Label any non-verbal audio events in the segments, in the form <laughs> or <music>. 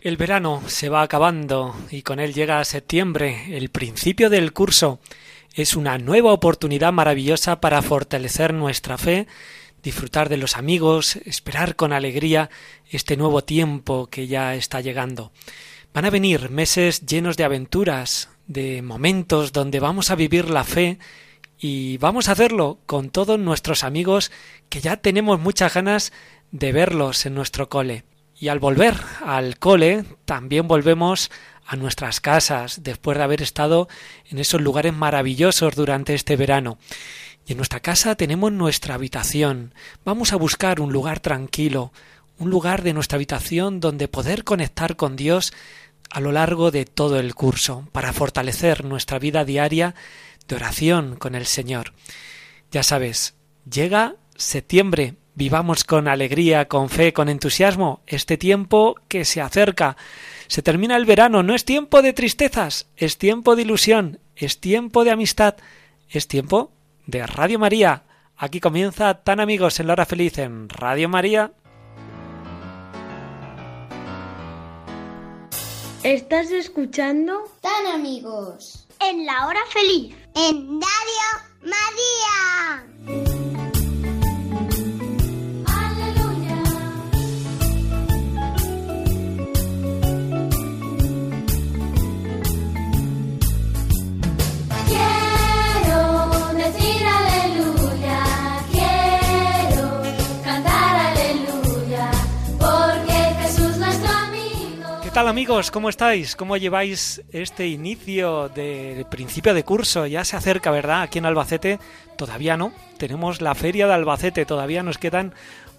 El verano se va acabando y con él llega septiembre, el principio del curso. Es una nueva oportunidad maravillosa para fortalecer nuestra fe, disfrutar de los amigos, esperar con alegría este nuevo tiempo que ya está llegando. Van a venir meses llenos de aventuras, de momentos donde vamos a vivir la fe y vamos a hacerlo con todos nuestros amigos que ya tenemos muchas ganas de verlos en nuestro cole. Y al volver al cole, también volvemos a nuestras casas, después de haber estado en esos lugares maravillosos durante este verano. Y en nuestra casa tenemos nuestra habitación. Vamos a buscar un lugar tranquilo, un lugar de nuestra habitación donde poder conectar con Dios a lo largo de todo el curso, para fortalecer nuestra vida diaria de oración con el Señor. Ya sabes, llega septiembre, Vivamos con alegría, con fe, con entusiasmo este tiempo que se acerca. Se termina el verano, no es tiempo de tristezas, es tiempo de ilusión, es tiempo de amistad, es tiempo de Radio María. Aquí comienza Tan Amigos en la hora feliz en Radio María. Estás escuchando Tan amigos. En la hora feliz. En Radio María. Tal amigos? ¿Cómo estáis? ¿Cómo lleváis este inicio de principio de curso? Ya se acerca, ¿verdad? Aquí en Albacete todavía no. Tenemos la feria de Albacete, todavía nos quedan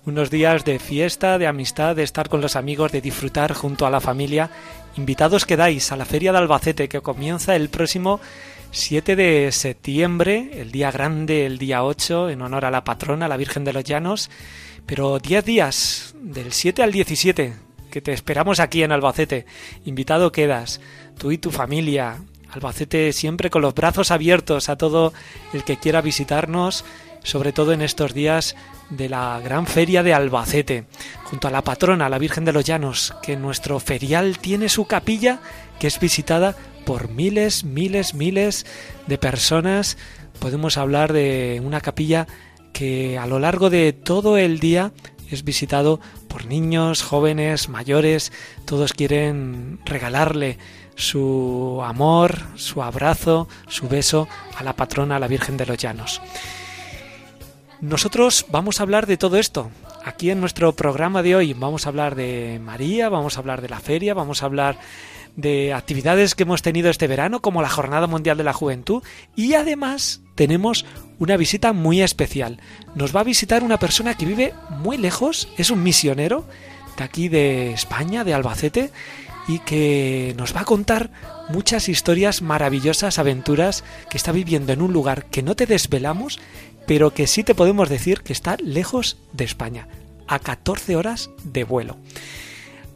unos días de fiesta, de amistad, de estar con los amigos, de disfrutar junto a la familia. Invitados quedáis a la feria de Albacete que comienza el próximo 7 de septiembre, el día grande, el día 8, en honor a la patrona, la Virgen de los Llanos. Pero 10 días, del 7 al 17, que te esperamos aquí en Albacete. Invitado quedas, tú y tu familia. Albacete siempre con los brazos abiertos a todo el que quiera visitarnos, sobre todo en estos días de la gran feria de Albacete, junto a la patrona, la Virgen de los Llanos, que nuestro ferial tiene su capilla que es visitada por miles, miles, miles de personas. Podemos hablar de una capilla que a lo largo de todo el día es visitado por niños, jóvenes, mayores, todos quieren regalarle su amor, su abrazo, su beso a la patrona, a la Virgen de los Llanos. Nosotros vamos a hablar de todo esto. Aquí en nuestro programa de hoy vamos a hablar de María, vamos a hablar de la feria, vamos a hablar de actividades que hemos tenido este verano, como la Jornada Mundial de la Juventud, y además tenemos una visita muy especial. Nos va a visitar una persona que vive muy lejos, es un misionero de aquí de España, de Albacete, y que nos va a contar muchas historias maravillosas, aventuras que está viviendo en un lugar que no te desvelamos, pero que sí te podemos decir que está lejos de España, a 14 horas de vuelo.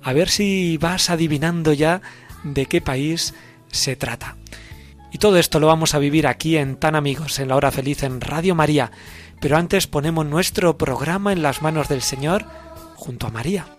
A ver si vas adivinando ya de qué país se trata. Y todo esto lo vamos a vivir aquí en Tan Amigos, en la hora feliz en Radio María. Pero antes ponemos nuestro programa en las manos del Señor junto a María.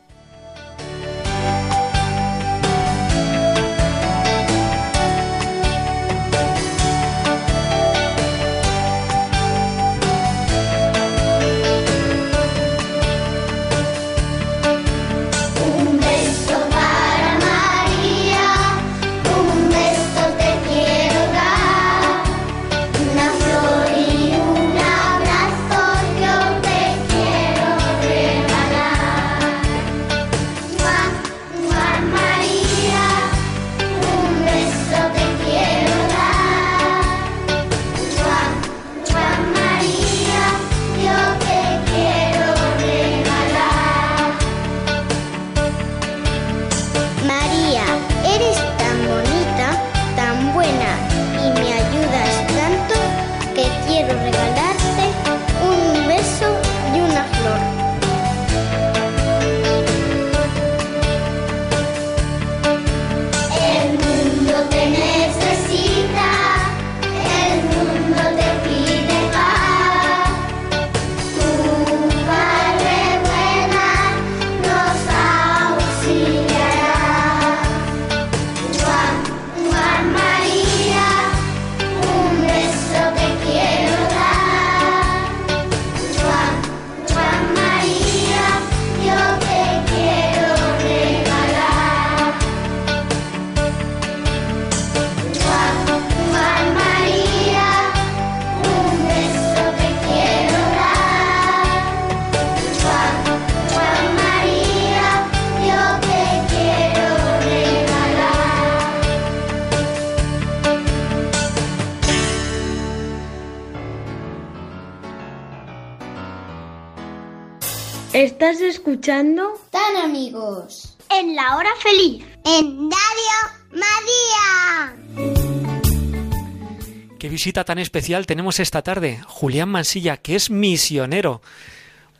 Qué visita tan especial tenemos esta tarde. Julián Mansilla, que es misionero.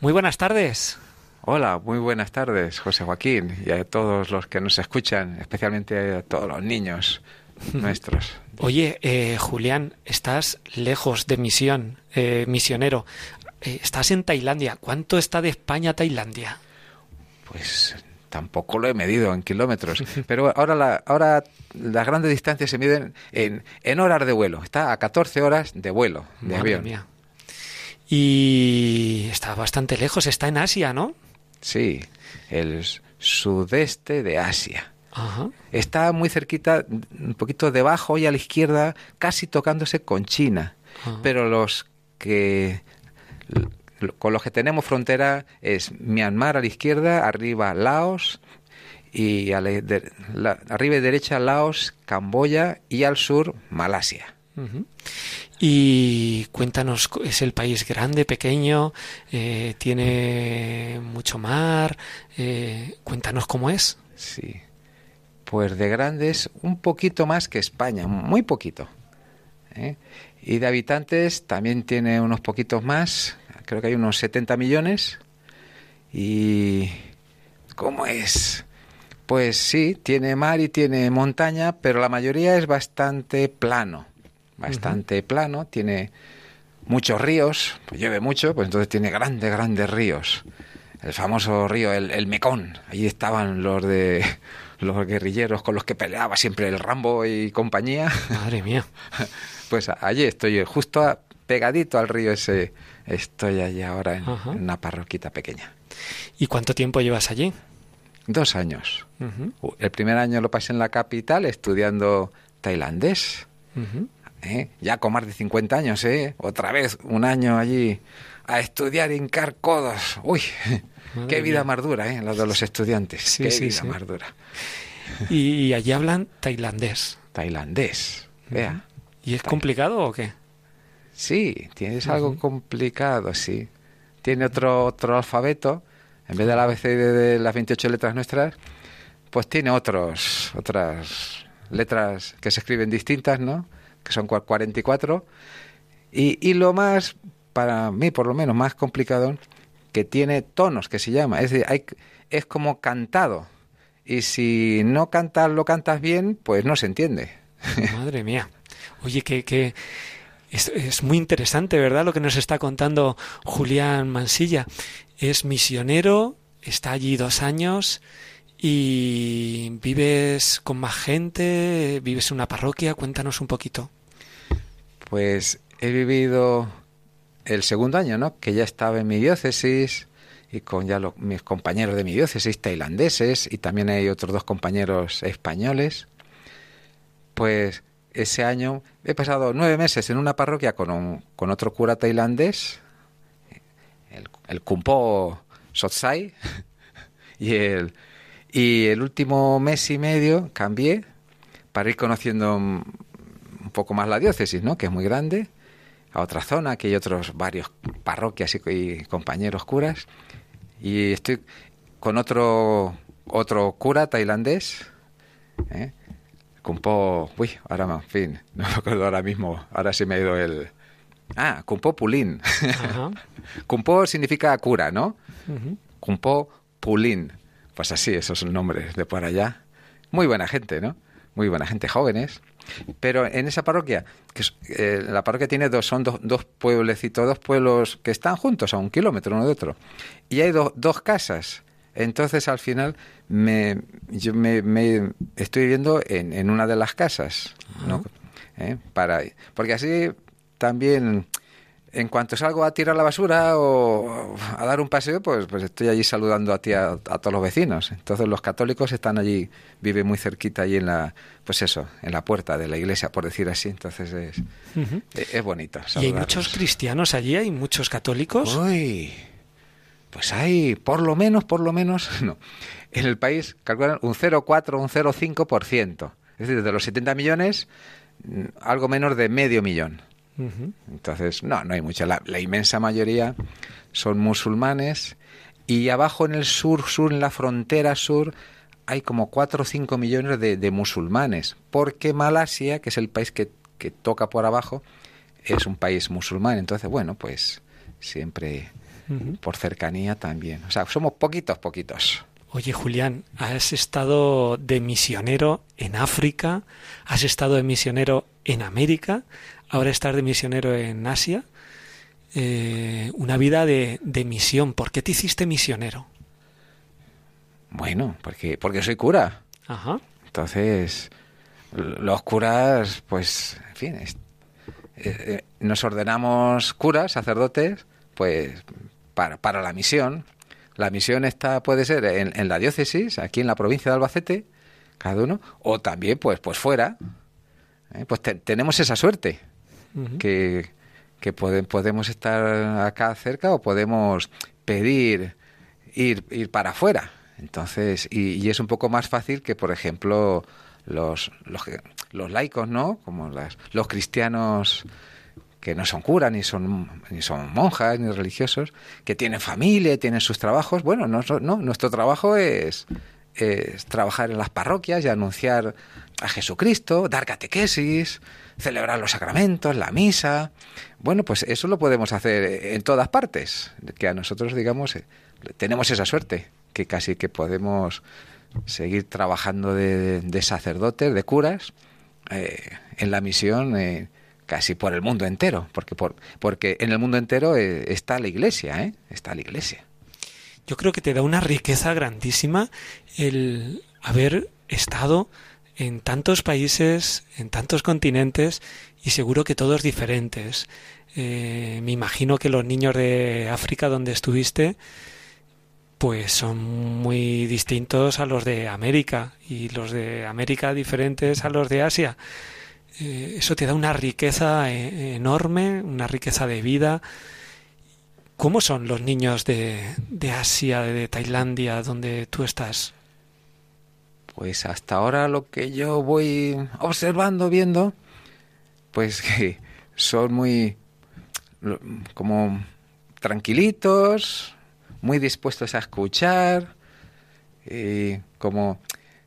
Muy buenas tardes. Hola, muy buenas tardes, José Joaquín, y a todos los que nos escuchan, especialmente a todos los niños <laughs> nuestros. Oye, eh, Julián, estás lejos de misión, eh, misionero. Eh, estás en Tailandia. ¿Cuánto está de España a Tailandia? Pues tampoco lo he medido en kilómetros, pero ahora, la, ahora las grandes distancias se miden en, en horas de vuelo. Está a 14 horas de vuelo de Madre avión. mía. Y está bastante lejos, está en Asia, ¿no? Sí, el sudeste de Asia. Ajá. Está muy cerquita, un poquito debajo y a la izquierda, casi tocándose con China. Ajá. Pero los que con los que tenemos frontera es Myanmar a la izquierda, arriba Laos y a la de- la- arriba y derecha Laos, Camboya y al sur Malasia. Y cuéntanos, ¿es el país grande, pequeño? Eh, ¿Tiene mucho mar? Eh, cuéntanos cómo es. Sí. Pues de grandes un poquito más que España, muy poquito. ¿eh? Y de habitantes también tiene unos poquitos más, creo que hay unos 70 millones. ¿Y cómo es? Pues sí, tiene mar y tiene montaña, pero la mayoría es bastante plano. Bastante plano, tiene muchos ríos, pues llueve mucho, pues entonces tiene grandes, grandes ríos. El famoso río, el, el Mekong. Allí estaban los de <laughs> los guerrilleros con los que peleaba siempre el Rambo y compañía. Madre mía. <laughs> Pues allí estoy, justo a- pegadito al río ese. Estoy allí ahora en, Ajá. una parroquita pequeña. ¿Y cuánto tiempo llevas allí? Dos años. El primer año lo pasé en la capital estudiando tailandés. ¿eh? Ya con más de 50 años, ¿eh? Otra vez un año allí a estudiar hincar codos. Uy, <laughs> Madre qué vida mía. más dura, ¿eh? La de los estudiantes. Sí, qué sí, vida sí. más dura. Y, y allí hablan tailandés. Tailandés. Vea. ¿Y es complicado o qué? Sí, tienes algo complicado, sí. Tiene otro, otro alfabeto. En vez del ABC de, de las 28 letras nuestras, pues tiene otros, otras letras que se escriben distintas, ¿no? Que son cua- 44. Y, y lo más, para mí por lo menos, más complicado, que tiene tonos, que se llama. Es decir, hay, es como cantado. Y si no cantas, lo cantas bien, pues no se entiende. Madre mía. Oye, que, que es, muy interesante, ¿verdad? Lo que nos está contando Julián Mansilla. Es misionero, está allí dos años y vives con más gente, vives en una parroquia. Cuéntanos un poquito. Pues he vivido el segundo año, ¿no? Que ya estaba en mi diócesis y con ya lo- mis compañeros de mi diócesis tailandeses y también hay otros dos compañeros españoles. Pues ese año he pasado nueve meses en una parroquia con, un- con otro cura tailandés, el, el Kumpo Sotsai, <laughs> y el, y el último mes y medio cambié para ir conociendo un poco más la diócesis, ¿no? Que es muy grande, a otra zona, que hay otros varios parroquias y, y compañeros curas. Y estoy con otro otro cura tailandés, ¿eh? Kumpo, uy, ahora, en fin, <laughs> no me acuerdo ahora mismo, ahora se me ha ido el, Ah, Kumpo Pulín. Kumpo <laughs> significa cura, ¿no? Ujú. Kumpo Pulín. Pues así, esos nombres de por allá. Muy buena gente, ¿no? Muy buena gente, jóvenes. Pero en esa parroquia, que es- eh, la parroquia tiene dos, son dos, dos pueblecitos, dos pueblos que están juntos a un kilómetro uno de otro. Y hay do- dos casas. Entonces al final me, yo me, me estoy viviendo en, en una de las casas. ¿no? ¿Eh? Para, porque así también en cuanto salgo a tirar la basura o a dar un paseo, pues, pues estoy allí saludando a ti a, a todos los vecinos. Entonces los católicos están allí, viven muy cerquita allí en la, pues eso, en la puerta de la iglesia, por decir así. Entonces es, es, es bonito. ¿Y hay muchos cristianos allí? ¿Hay muchos católicos? Uy, pues hay por lo menos, por lo menos, <laughs> no. En el país calculan un 0,4, un 0,5%. Es decir, de los 70 millones, mm, algo menos de medio millón. Entonces, no, no hay mucha. La, la inmensa mayoría son musulmanes y abajo en el sur, sur, en la frontera sur, hay como 4 o 5 millones de, de musulmanes. Porque Malasia, que es el país que, que toca por abajo, es un país musulmán. Entonces, bueno, pues siempre Por cercanía también. O sea, somos poquitos, poquitos. Oye, Julián, has estado de misionero en África, has estado de misionero en América, ahora estás de misionero en Asia. Eh, una vida de, de misión. ¿Por qué te hiciste misionero? Bueno, porque, porque soy cura. Ajá. Entonces, los curas, pues, en fin, es- eh, eh, nos ordenamos curas, sacerdotes, pues, para, para la misión. La misión está, puede ser en, en la diócesis, aquí en la provincia de Albacete, cada uno, o también, pues, pues fuera. ¿eh? Pues te- tenemos esa suerte, que, que pode- podemos estar acá cerca o podemos pedir ir, ir para afuera. Entonces, y, y es un poco más fácil que, por ejemplo, los, los, los laicos, ¿no? Como las, los cristianos que no son curas, ni son, ni son monjas, ni religiosos, que tienen familia, tienen sus trabajos. Bueno, no, no, nuestro trabajo es, es trabajar en las parroquias y anunciar a Jesucristo, dar catequesis, celebrar los sacramentos, la misa. Bueno, pues eso lo podemos hacer en todas partes, que a nosotros, digamos, eh, tenemos esa suerte, que casi que podemos seguir trabajando de, de sacerdotes, de curas, eh, en la misión eh, casi por el mundo entero, porque, por, porque en el mundo entero eh, está la iglesia, ¿eh? está la iglesia. Yo creo que te da una riqueza grandísima el haber estado en tantos países, en tantos continentes y seguro que todos diferentes. Eh, me imagino que los niños de África donde estuviste pues son muy distintos a los de América y los de América diferentes a los de Asia. Eh, eso te da una riqueza eh, enorme, una riqueza de vida. ¿Cómo son los niños de, de Asia, de Tailandia, donde tú estás? Pues hasta ahora lo que yo voy observando, viendo, pues <laughs> que son muy como tranquilitos, muy dispuestos a escuchar, y como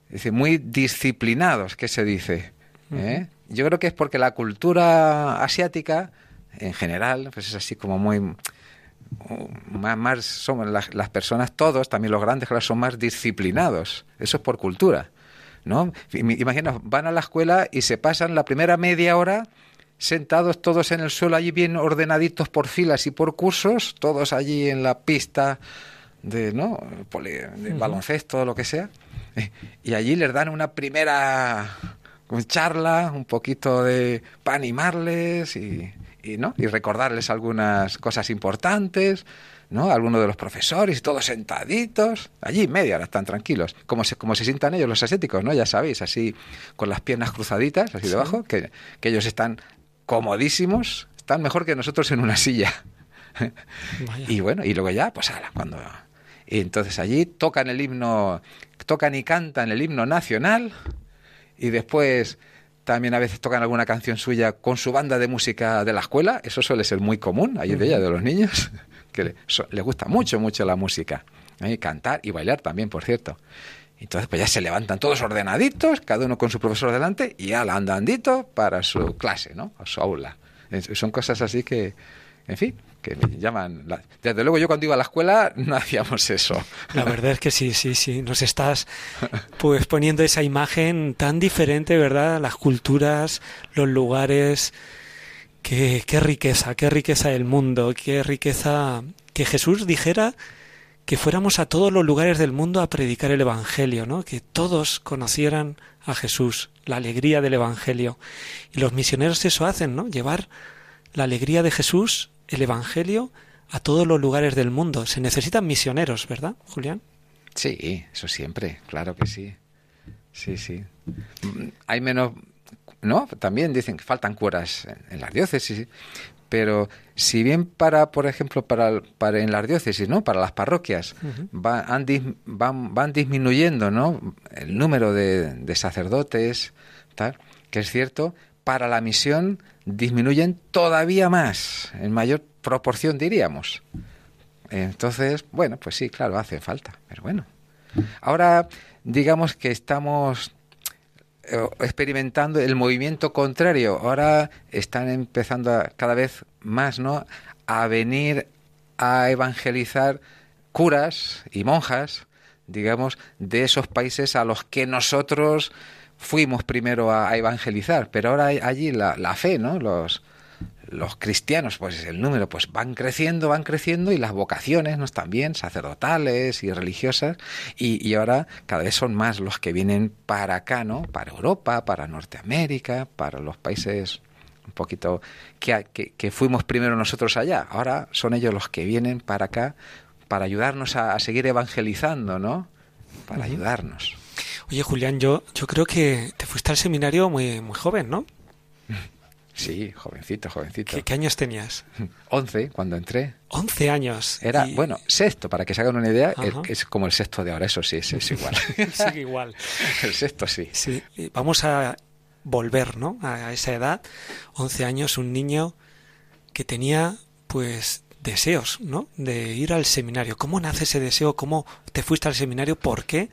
dice, muy disciplinados, ¿qué se dice? ¿Eh? Yo creo que es porque la cultura asiática, en general, pues es así como muy más, más somos las, las personas todos, también los grandes, claro, son más disciplinados. Eso es por cultura, ¿no? Im- Imagina, van a la escuela y se pasan la primera media hora sentados todos en el suelo allí bien ordenaditos por filas y por cursos, todos allí en la pista de, ¿no? Poli- de baloncesto lo que sea. Eh, Y allí les dan una primera charla, un poquito de para animarles y, y, ¿no? y recordarles algunas cosas importantes, ¿no? Algunos de los profesores, todos sentaditos, allí media hora están tranquilos, como se, como se sientan ellos los asiáticos, ¿no? Ya sabéis, así con las piernas cruzaditas, así debajo, que, que ellos están comodísimos, están mejor que nosotros en una silla. Vaya. Y bueno, y luego ya, pues ala, cuando... Y entonces allí tocan el himno, tocan y cantan el himno nacional y después también a veces tocan alguna canción suya con su banda de música de la escuela, eso suele ser muy común allí de ella, de los niños, <laughs> que les gusta mucho, mucho la música, ¿eh? cantar y bailar también, por cierto. Entonces pues ya se levantan todos ordenaditos, cada uno con su profesor delante y ya andandito para su clase, ¿no? A su aula. Son cosas así que, en fin, que me llaman. Desde luego yo cuando iba a la escuela <laughs> no hacíamos eso. La verdad es que sí, sí, sí. Nos estás pues poniendo esa imagen tan diferente, ¿verdad? Las culturas, los lugares. Qué, qué riqueza, qué riqueza del mundo, qué riqueza que Jesús dijera que fuéramos a todos los lugares del mundo a predicar el Evangelio, ¿no? Que todos conocieran a Jesús, la alegría del Evangelio. Y los misioneros eso hacen, ¿no? Llevar la alegría de Jesús, el Evangelio, a todos los lugares del mundo. Se necesitan misioneros, ¿verdad, Julián? Sí, eso siempre, claro que sí. Sí, sí. Hay menos, ¿no? También dicen que faltan curas en, las diócesis, pero si bien para, por ejemplo, para, para en las diócesis, ¿no? Para las parroquias, van, van, van, disminuyendo, ¿no? El número de, de sacerdotes, tal, que es cierto, para la misión disminuyen todavía más, en mayor proporción diríamos. Entonces, bueno, pues sí, claro, hace falta, pero bueno. Ahora, digamos que estamos eh, experimentando el movimiento contrario. Ahora están empezando a, cada vez más, ¿no? A venir a evangelizar curas y monjas, digamos, de esos países a los que nosotros fuimos primero a, evangelizar, pero ahora allí la, la, fe, ¿no? Los, los cristianos, pues el número, pues van creciendo, van creciendo y las vocaciones, ¿no? También sacerdotales y religiosas y, y, ahora cada vez son más los que vienen para acá, ¿no? Para Europa, para Norteamérica, para los países un poquito que, que, que fuimos primero nosotros allá. Ahora son ellos los que vienen para acá para ayudarnos a, a seguir evangelizando, ¿no? Para ayudarnos. Oye, Julián, yo, yo creo que te fuiste al seminario muy, muy joven, ¿no? Sí, jovencito, jovencito. ¿Qué, qué años tenías? Once, cuando entré. Once años. Era, y... bueno, sexto, para que se hagan una idea, el, es como el sexto de ahora, eso sí, es, es igual. <laughs> Sigue igual. <laughs> el sexto sí. Sí, vamos a volver, ¿no? A esa edad, once años, un niño que tenía, pues, deseos, ¿no? De ir al seminario. ¿Cómo nace ese deseo? ¿Cómo te fuiste al seminario? ¿Por qué?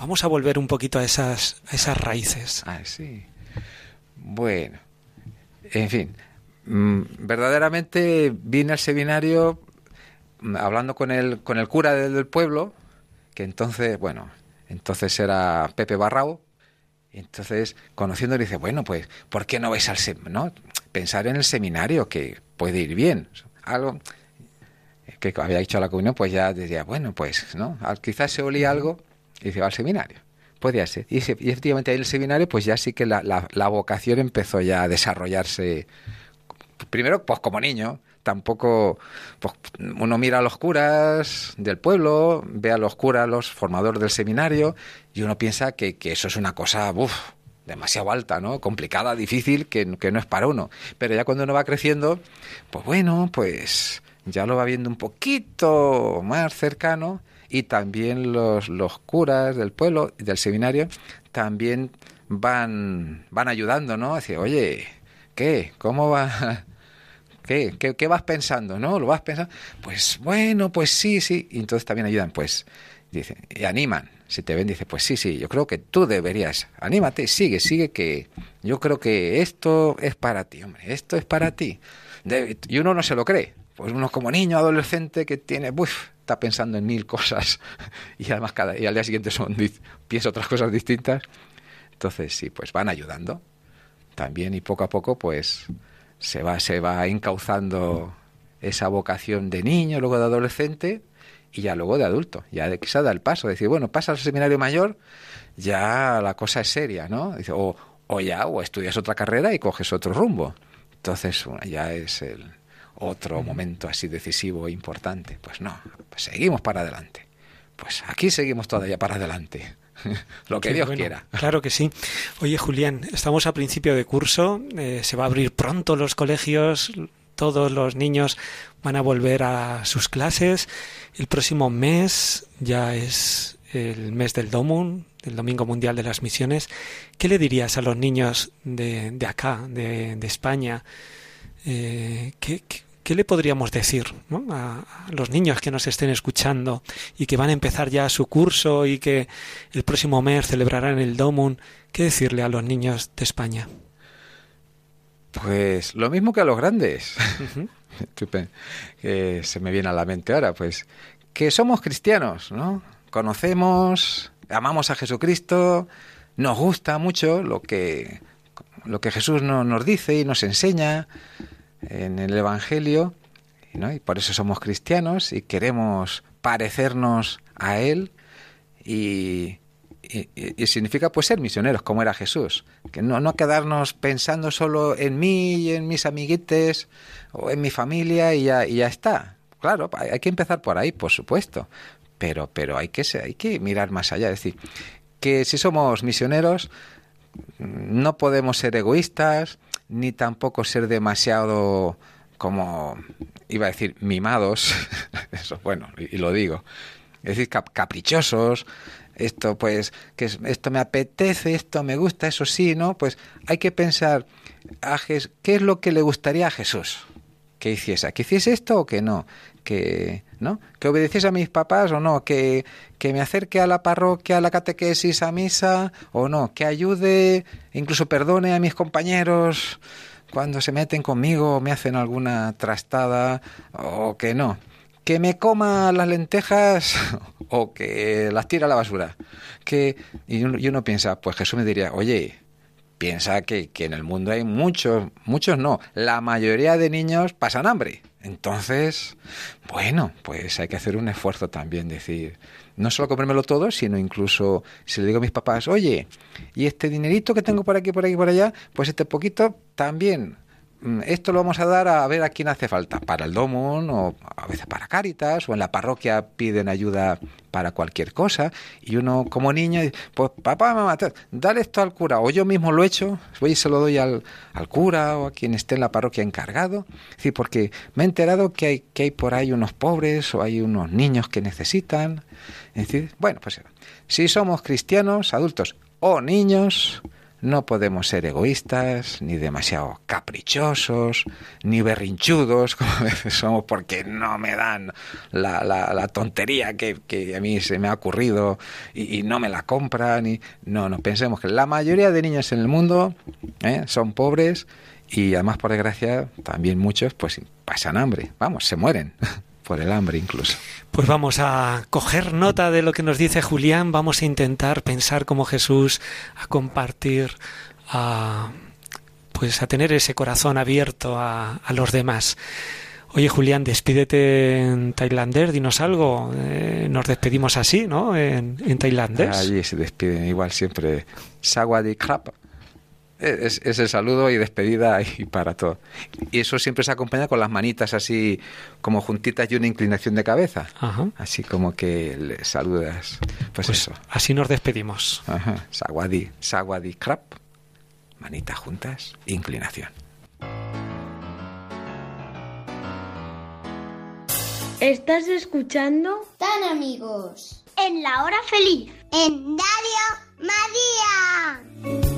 Vamos a volver un poquito a esas, esas raíces. Ah, sí. Bueno, en fin, mmm, verdaderamente vine al seminario hablando con el, con el cura del, pueblo, que entonces, bueno, entonces era Pepe Barrao, entonces conociéndole dice, bueno, pues, ¿por qué no vais al seminario? ¿No? Pensar en el seminario, que puede ir bien. Algo que había dicho a la comunión, pues ya decía, bueno, pues, ¿no? Quizás se olía algo y dice, va al seminario. Podía ser. Y, y efectivamente ahí en el seminario, pues ya sí que la, la, la, vocación empezó ya a desarrollarse. Primero, pues como niño, tampoco. Pues uno mira a los curas del pueblo, ve a los curas, los formadores del seminario, y uno piensa que, que eso es una cosa, uf, demasiado alta, ¿no? Complicada, difícil, que, que no es para uno. Pero ya cuando uno va creciendo, pues bueno, pues ya lo va viendo un poquito más cercano y también los, los curas del pueblo y del seminario también van, van ayudando, ¿no? Decir, oye, ¿qué? ¿Cómo va? <laughs> ¿Qué? ¿Qué, ¿Qué vas pensando? ¿No? ¿Lo vas pensando? Pues bueno, pues sí, sí. Y entonces también ayudan, pues, dicen, y animan. Si te ven, dice, pues sí, sí, yo creo que tú deberías, anímate, sigue, sigue, que yo creo que esto es para ti, hombre, esto es para ti. Y uno no se lo cree, pues uno como niño, adolescente, que tiene, uff, está pensando en mil cosas. <laughs> Y además cada y al día siguiente son piensa otras cosas distintas. Entonces sí pues van ayudando también y poco a poco pues se va se va encauzando esa vocación de niño luego de adolescente y ya luego de adulto. Ya de se da el paso decir bueno pasa al seminario mayor ya la cosa es seria no o, o ya o estudias otra carrera y coges otro rumbo entonces ya es el otro momento así decisivo e importante. Pues no, pues seguimos para adelante. Pues aquí seguimos todavía para adelante. <laughs> Lo que Dios bueno, quiera. Claro que sí. Oye, Julián, estamos a principio de curso, eh, se va a abrir pronto los colegios, todos los niños van a volver a sus clases. El próximo mes ya es el mes del Domun, el Domingo Mundial de las Misiones. ¿Qué le dirías a los niños de, de acá, de, de España? Eh, ¿qué, qué, ¿qué le podríamos decir ¿no? a, a, los niños que nos estén escuchando y que van a empezar ya su curso y que el próximo mes celebrarán el Domun? ¿Qué decirle a los niños de España? Pues lo mismo que a los grandes. <laughs> que se me viene a la mente ahora, pues que somos cristianos, ¿no? Conocemos, amamos a Jesucristo, nos gusta mucho lo que, lo que Jesús no, nos dice y nos enseña en el Evangelio, y por eso somos cristianos y queremos parecernos a Él y, y, significa pues ser misioneros como era Jesús, que no, no quedarnos pensando solo en mí y en mis amiguites o en mi familia y ya, y ya está. Claro, hay que empezar por ahí, por supuesto, pero, pero hay, que, hay que mirar más allá, es decir, que si somos misioneros no podemos ser egoístas ni tampoco ser demasiado como iba a decir mimados, <laughs> eso bueno, y, lo digo, es decir, caprichosos, esto pues que esto me apetece, esto me gusta, eso sí, ¿no? Pues hay que pensar a qué es lo que le gustaría a Jesús que hiciese, que hiciese esto o que no, que no, que obedeciese a mis papás o no, que, que me acerque a la parroquia, a la catequesis, a misa o no, que ayude, incluso perdone a mis compañeros cuando se meten conmigo o me hacen alguna trastada o que no que me coma las lentejas <laughs> o que las tira a la basura. Que, y uno, piensa, pues Jesús me diría, oye, piensa que, que, en el mundo hay muchos, muchos no, la mayoría de niños pasan hambre. Entonces, bueno, pues hay que hacer un esfuerzo también, decir, no solo comérmelo todo, sino incluso si le digo a mis papás, oye, y este dinerito que tengo por aquí, por aquí, por allá, pues este poquito también esto lo vamos a dar a ver a quién hace falta, para el Domon o a veces para Cáritas o en la parroquia piden ayuda para cualquier cosa y uno como niño, pues papá, mamá, dale esto al cura o yo mismo lo he hecho, voy y se lo doy al, al cura o a quien esté en la parroquia encargado, sí, porque me he enterado que hay, que hay por ahí unos pobres o hay unos niños que necesitan, es decir, bueno, pues si somos cristianos, adultos o niños, no podemos ser egoístas, ni demasiado caprichosos, ni berrinchudos, <laughs> como a veces somos, porque no me dan la, la, tontería que, que, a mí se me ha ocurrido y, no me la compran. Y... No, no, pensemos que la mayoría de niños en el mundo ¿eh? son pobres y además, por desgracia, también muchos pues pasan hambre, vamos, se mueren <laughs> por el hambre incluso. Pues vamos a coger nota de lo que nos dice Julián, vamos a intentar pensar como Jesús, a compartir, a pues a tener ese corazón abierto a, los demás. Oye Julián, despídete en tailandés, dinos algo. Eh, nos despedimos así, ¿no? En, en tailandés. Allí se despiden igual siempre. Sawadi krap es, el saludo y despedida y para todo. Y eso siempre se acompaña con las manitas así como juntitas y una inclinación de cabeza. Así como que le saludas. Pues, pues, eso. Así nos despedimos. Ajá. Sawadi, sawadi krap. Manitas juntas, inclinación. ¿Estás escuchando? Tan amigos. En la hora feliz. En Radio María.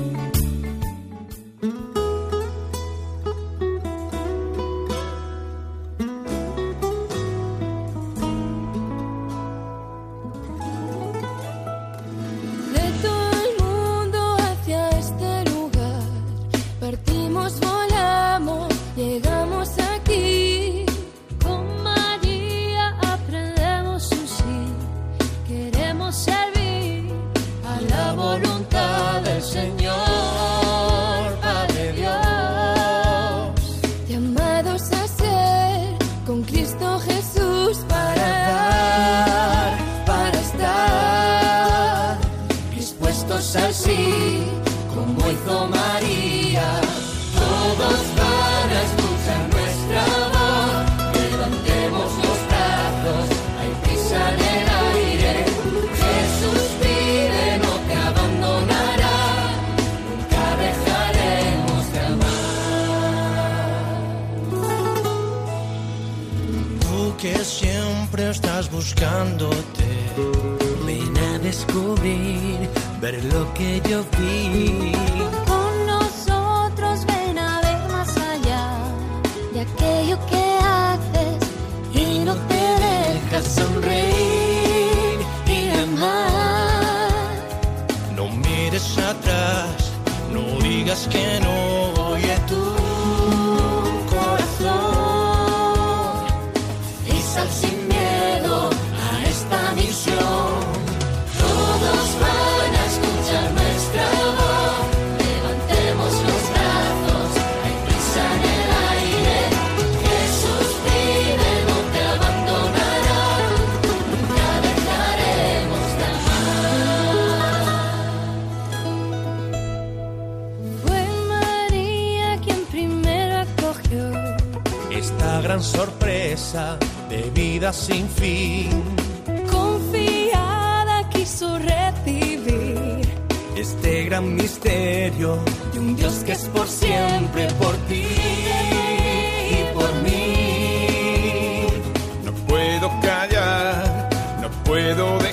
Gran misterio de un Dios que es por siempre por ti y por mí. No puedo callar, no puedo dejar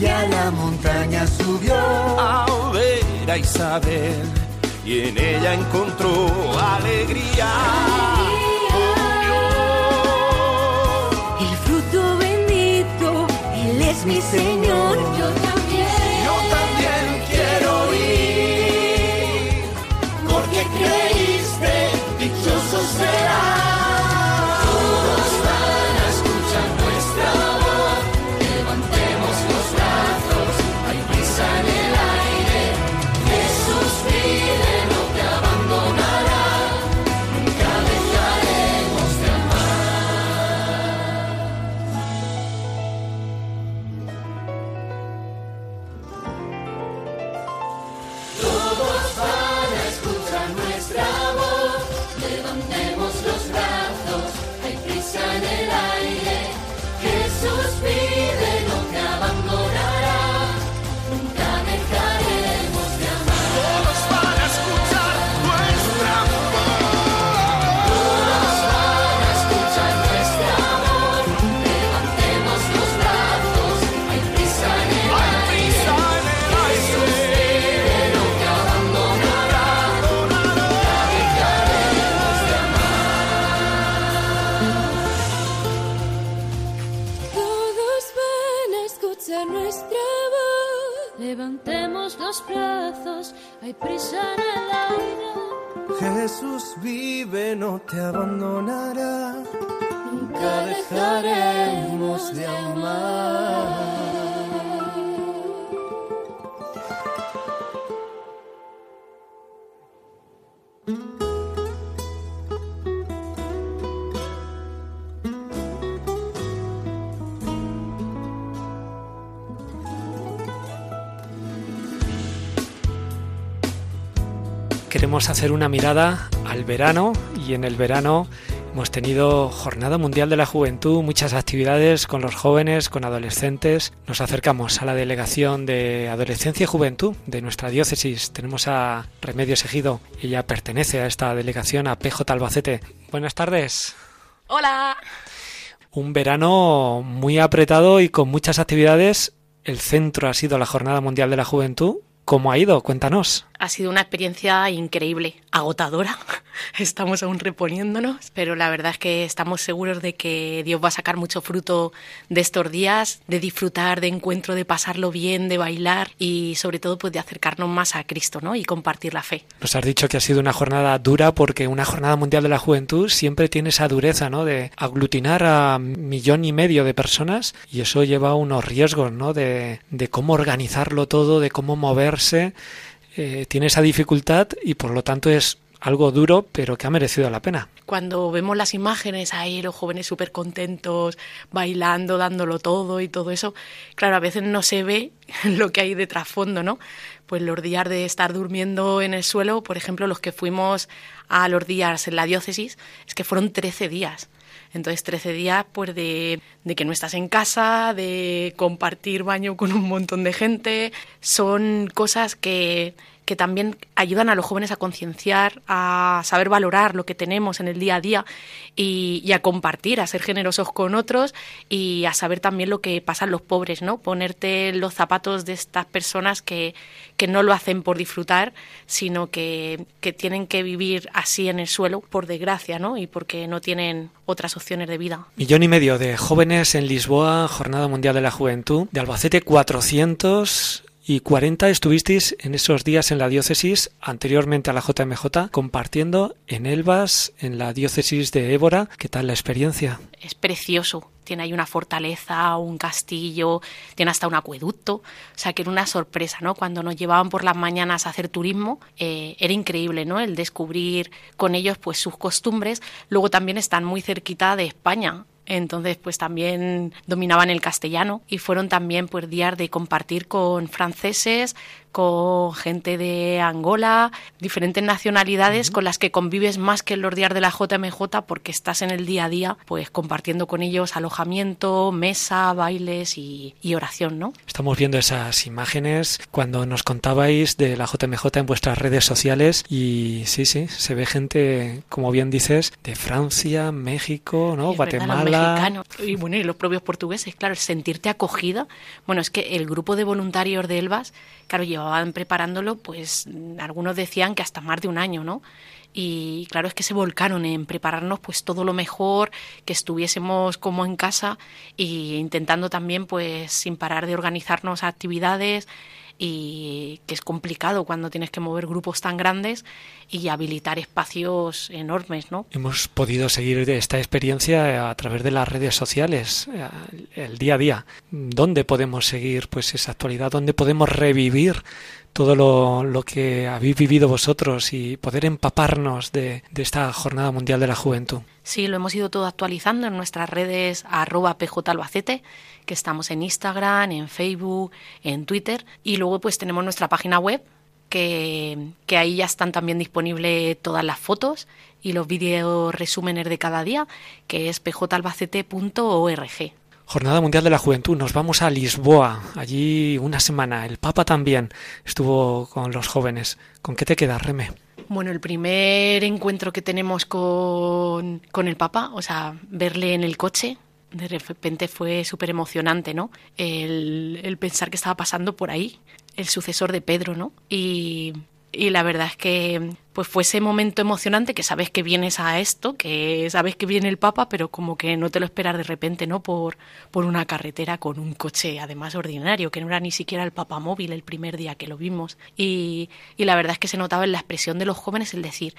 y a la montaña subió a ver a Isabel y en ella encontró alegría. El fruto bendito, Él es mi Señor. Yo prisa en el aire. Jesús vive, no te abandonará. Nunca dejaremos de amar. Queremos hacer una mirada al verano y en el verano hemos tenido Jornada Mundial de la Juventud, muchas actividades con los jóvenes, con adolescentes. Nos acercamos a la delegación de Adolescencia y Juventud de nuestra diócesis. Tenemos a Remedios Ejido, ella pertenece a esta delegación a PJ Albacete. Buenas tardes. Hola. Un verano muy apretado y con muchas actividades. El centro ha sido la Jornada Mundial de la Juventud. ¿Cómo ha ido? Cuéntanos. Ha sido una experiencia increíble, agotadora, <laughs> estamos aún reponiéndonos, pero la verdad es que estamos seguros de que Dios va a sacar mucho fruto de estos días, de disfrutar, de encuentro, de pasarlo bien, de bailar y sobre todo pues de acercarnos más a Cristo, ¿no? Y compartir la fe. Nos has dicho que ha sido una jornada dura porque una jornada mundial de la juventud siempre tiene esa dureza, ¿no? De aglutinar a millón y medio de personas y eso lleva unos riesgos, ¿no? De, de cómo organizarlo todo, de cómo moverse. Eh, tiene esa dificultad y por lo tanto es algo duro, pero que ha merecido la pena. Cuando vemos las imágenes ahí, los jóvenes súper contentos, bailando, dándolo todo y todo eso, claro, a veces no se ve <laughs> lo que hay de trasfondo, ¿no? Pues los días de estar durmiendo en el suelo, por ejemplo, los que fuimos a los días en la diócesis, es que fueron 13 días. Entonces, 13 días pues de, de, que no estás en casa, de compartir baño con un montón de gente. Son cosas que, que también ayudan a los jóvenes a concienciar, a saber valorar lo que tenemos en el día a día y, a compartir, a ser generosos con otros y a saber también lo que pasan los pobres, ¿no? Ponerte los zapatos de estas personas que, que no lo hacen por disfrutar, sino que, que tienen que vivir así en el suelo por desgracia, ¿no? Y porque no tienen otras opciones de vida. Millón y medio de jóvenes en Lisboa, Jornada Mundial de la Juventud. De Albacete, 400 y 40 estuvisteis en esos días en la diócesis, anteriormente a la JMJ, compartiendo en Elvas, en la diócesis de Évora. ¿Qué tal la experiencia? Es precioso. Tiene ahí una fortaleza, un castillo, tiene hasta un acueducto. O sea, que era una sorpresa, ¿no? Cuando nos llevaban por las mañanas a hacer turismo, eh, era increíble, ¿no? El descubrir con ellos, pues, sus costumbres. Luego también están muy cerquita de España entonces pues también dominaban el castellano y fueron también pues días de compartir con franceses, con gente de Angola, diferentes nacionalidades uh -huh. con las que convives más que en los días de la JMJ porque estás en el día a día pues compartiendo con ellos alojamiento, mesa, bailes y, y oración, ¿no? Estamos viendo esas imágenes cuando nos contabais de la JMJ en vuestras redes sociales y sí, sí, se ve gente, como bien dices, de Francia, México, ¿no? Es Guatemala. Verdad, los mexicanos y bueno, y los propios portugueses, claro, sentirte acogida. Bueno, es que el grupo de voluntarios de Elvas, claro, llevaban preparándolo, pues algunos decían que hasta más de un año, ¿no? y claro es que se volcaron en prepararnos pues todo lo mejor que estuviésemos como en casa y intentando también pues sin parar de organizarnos actividades y que es complicado cuando tienes que mover grupos tan grandes y habilitar espacios enormes, ¿no? Hemos podido seguir esta experiencia a través de las redes sociales, el día a día. ¿Dónde podemos seguir pues esa actualidad? ¿Dónde podemos revivir todo lo, lo, que habéis vivido vosotros y poder empaparnos de, de, esta Jornada Mundial de la Juventud. Sí, lo hemos ido todo actualizando en nuestras redes arroba pjalbacete, que estamos en Instagram, en Facebook, en Twitter y luego pues tenemos nuestra página web que, que ahí ya están también disponibles todas las fotos y los vídeos resúmenes de cada día, que es pjalbacete.org. Jornada Mundial de la Juventud. Nos vamos a Lisboa, allí una semana. El Papa también estuvo con los jóvenes. ¿Con qué te quedas, Reme? Bueno, el primer encuentro que tenemos con, con el Papa, o sea, verle en el coche, de repente fue súper emocionante, ¿no? El, el, pensar que estaba pasando por ahí, el sucesor de Pedro, ¿no? Y, y la verdad es que pues fue ese momento emocionante que sabes que vienes a esto, que sabes que viene el Papa, pero como que no te lo esperas de repente, ¿no? Por, por una carretera con un coche además ordinario, que no era ni siquiera el Papa móvil el primer día que lo vimos. Y, y la verdad es que se notaba en la expresión de los jóvenes el decir,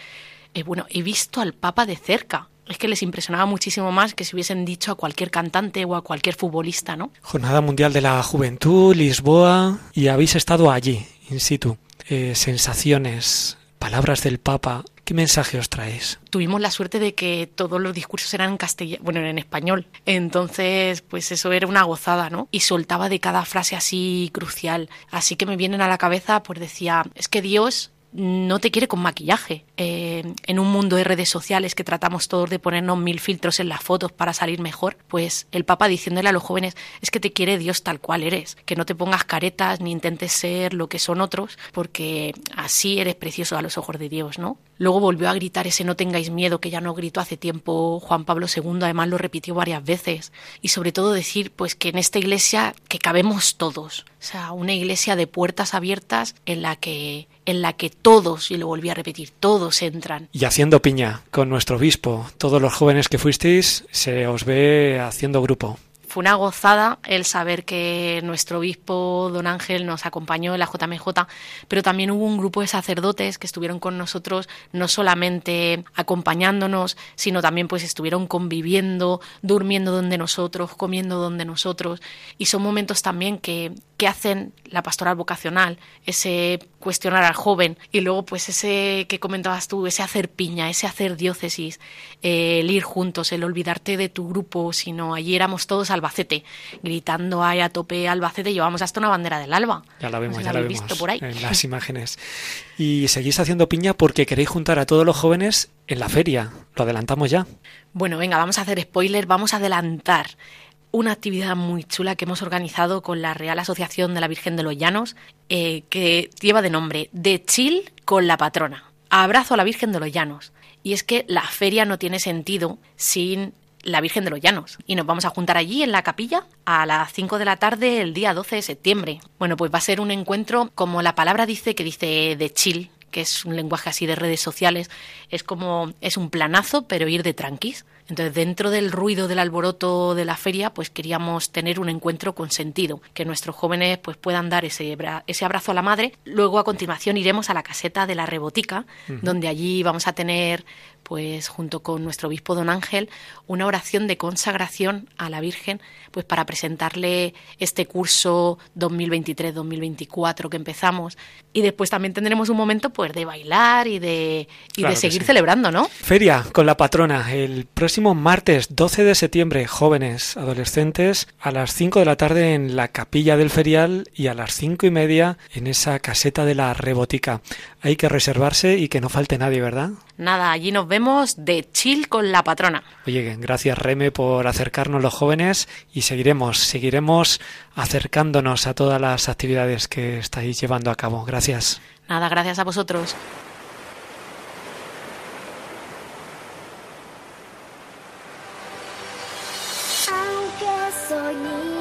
eh, bueno, he visto al Papa de cerca, es que les impresionaba muchísimo más que si hubiesen dicho a cualquier cantante o a cualquier futbolista, ¿no? Jornada Mundial de la Juventud, Lisboa, y habéis estado allí, in situ. Eh, sensaciones, palabras del Papa. ¿Qué mensaje os traéis? Tuvimos la suerte de que todos los discursos eran en castellano, bueno, en español. Entonces, pues eso era una gozada, ¿no? Y soltaba de cada frase así crucial. Así que me vienen a la cabeza, pues decía, es que Dios no te quiere con maquillaje. Eh, en un mundo de redes sociales que tratamos todos de ponernos mil filtros en las fotos para salir mejor, pues el Papa diciéndole a los jóvenes es que te quiere Dios tal cual eres, que no te pongas caretas ni intentes ser lo que son otros, porque así eres precioso a los ojos de Dios, ¿no? Luego volvió a gritar ese no tengáis miedo que ya no gritó hace tiempo Juan Pablo II, además lo repitió varias veces. Y sobre todo decir pues que en esta iglesia que cabemos todos. O sea, una iglesia de puertas abiertas en la que en la que todos, y lo volví a repetir, todos entran. Y haciendo piña con nuestro obispo. Todos los jóvenes que fuisteis se os ve haciendo grupo fue una gozada el saber que nuestro obispo don Ángel nos acompañó en la JMJ, pero también hubo un grupo de sacerdotes que estuvieron con nosotros no solamente acompañándonos, sino también pues estuvieron conviviendo, durmiendo donde nosotros, comiendo donde nosotros. Y son momentos también que que hacen la pastoral vocacional, ese cuestionar al joven y luego pues ese que comentabas tú, ese hacer piña, ese hacer diócesis, el ir juntos, el olvidarte de tu grupo, sino allí éramos todos Albacete, gritando ay a tope Albacete, llevamos hasta una bandera del alba. Ya la vemos, No sé si ya la vemos visto por ahí. en las imágenes. Y seguís haciendo piña porque queréis juntar a todos los jóvenes en la feria. Lo adelantamos ya. Bueno, venga, vamos a hacer spoiler, vamos a adelantar una actividad muy chula que hemos organizado con la Real Asociación de la Virgen de los Llanos, eh, que lleva de nombre De Chill con la patrona. Abrazo a la Virgen de los Llanos. Y es que la feria no tiene sentido sin la Virgen de los Llanos. Y nos vamos a juntar allí en la capilla a las 5 de la tarde el día 12 de septiembre. Bueno, pues va a ser un encuentro, como la palabra dice, que dice de chill, que es un lenguaje así de redes sociales. Es como, es un planazo, pero ir de tranquis. Entonces, dentro del ruido del alboroto de la feria, pues queríamos tener un encuentro con sentido, que nuestros jóvenes pues puedan dar ese, ese abrazo a la madre. Luego, a continuación, iremos a la caseta de la Rebotica, Ujú. donde allí vamos a tener, pues junto con nuestro obispo don Ángel, una oración de consagración a la Virgen, pues para presentarle este curso 2023-2024 que empezamos. Y después también tendremos un momento pues de bailar y de, y Claro de seguir sí. celebrando, ¿no? Feria con la patrona el próximo martes 12 de septiembre, jóvenes, adolescentes, a las 5 de la tarde en la capilla del ferial y a las cinco y media en esa caseta de la rebotica. Hay que reservarse y que no falte nadie, ¿verdad? Nada, allí nos vemos de chill con la patrona. Oye, gracias Reme por acercarnos los jóvenes y seguiremos, seguiremos acercándonos a todas las actividades que estáis llevando a cabo. Gracias. Nada, gracias a vosotros. me.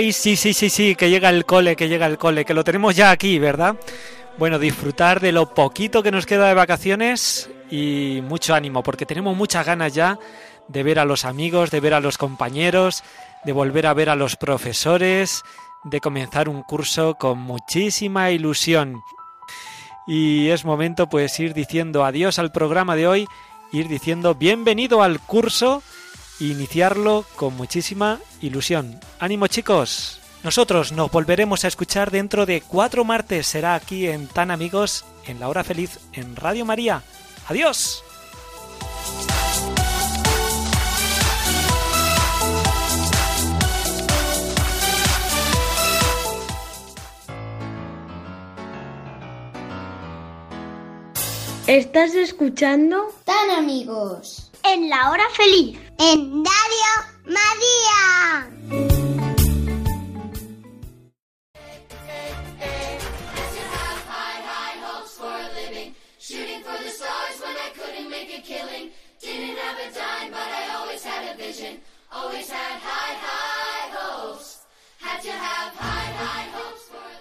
Sí, sí, sí, sí, que llega el cole, que llega el cole, que lo tenemos ya aquí, ¿verdad? Bueno, disfrutar de lo poquito que nos queda de vacaciones y mucho ánimo, porque tenemos muchas ganas ya de ver a los amigos, de ver a los compañeros, de volver a ver a los profesores, de comenzar un curso con muchísima ilusión. Y es momento pues ir diciendo adiós al programa de hoy ir diciendo bienvenido al curso iniciarlo con muchísima ilusión. ¡Ánimo chicos! Nosotros nos volveremos a escuchar dentro de cuatro martes. Será aquí en Tan Amigos, en la hora feliz, en Radio María. ¡Adiós! ¿Estás escuchando? Tan amigos. En la hora feliz. En Radio María.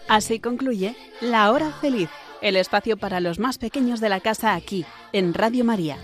Así concluye La Hora Feliz, el espacio para los más pequeños de la casa aquí, en Radio María.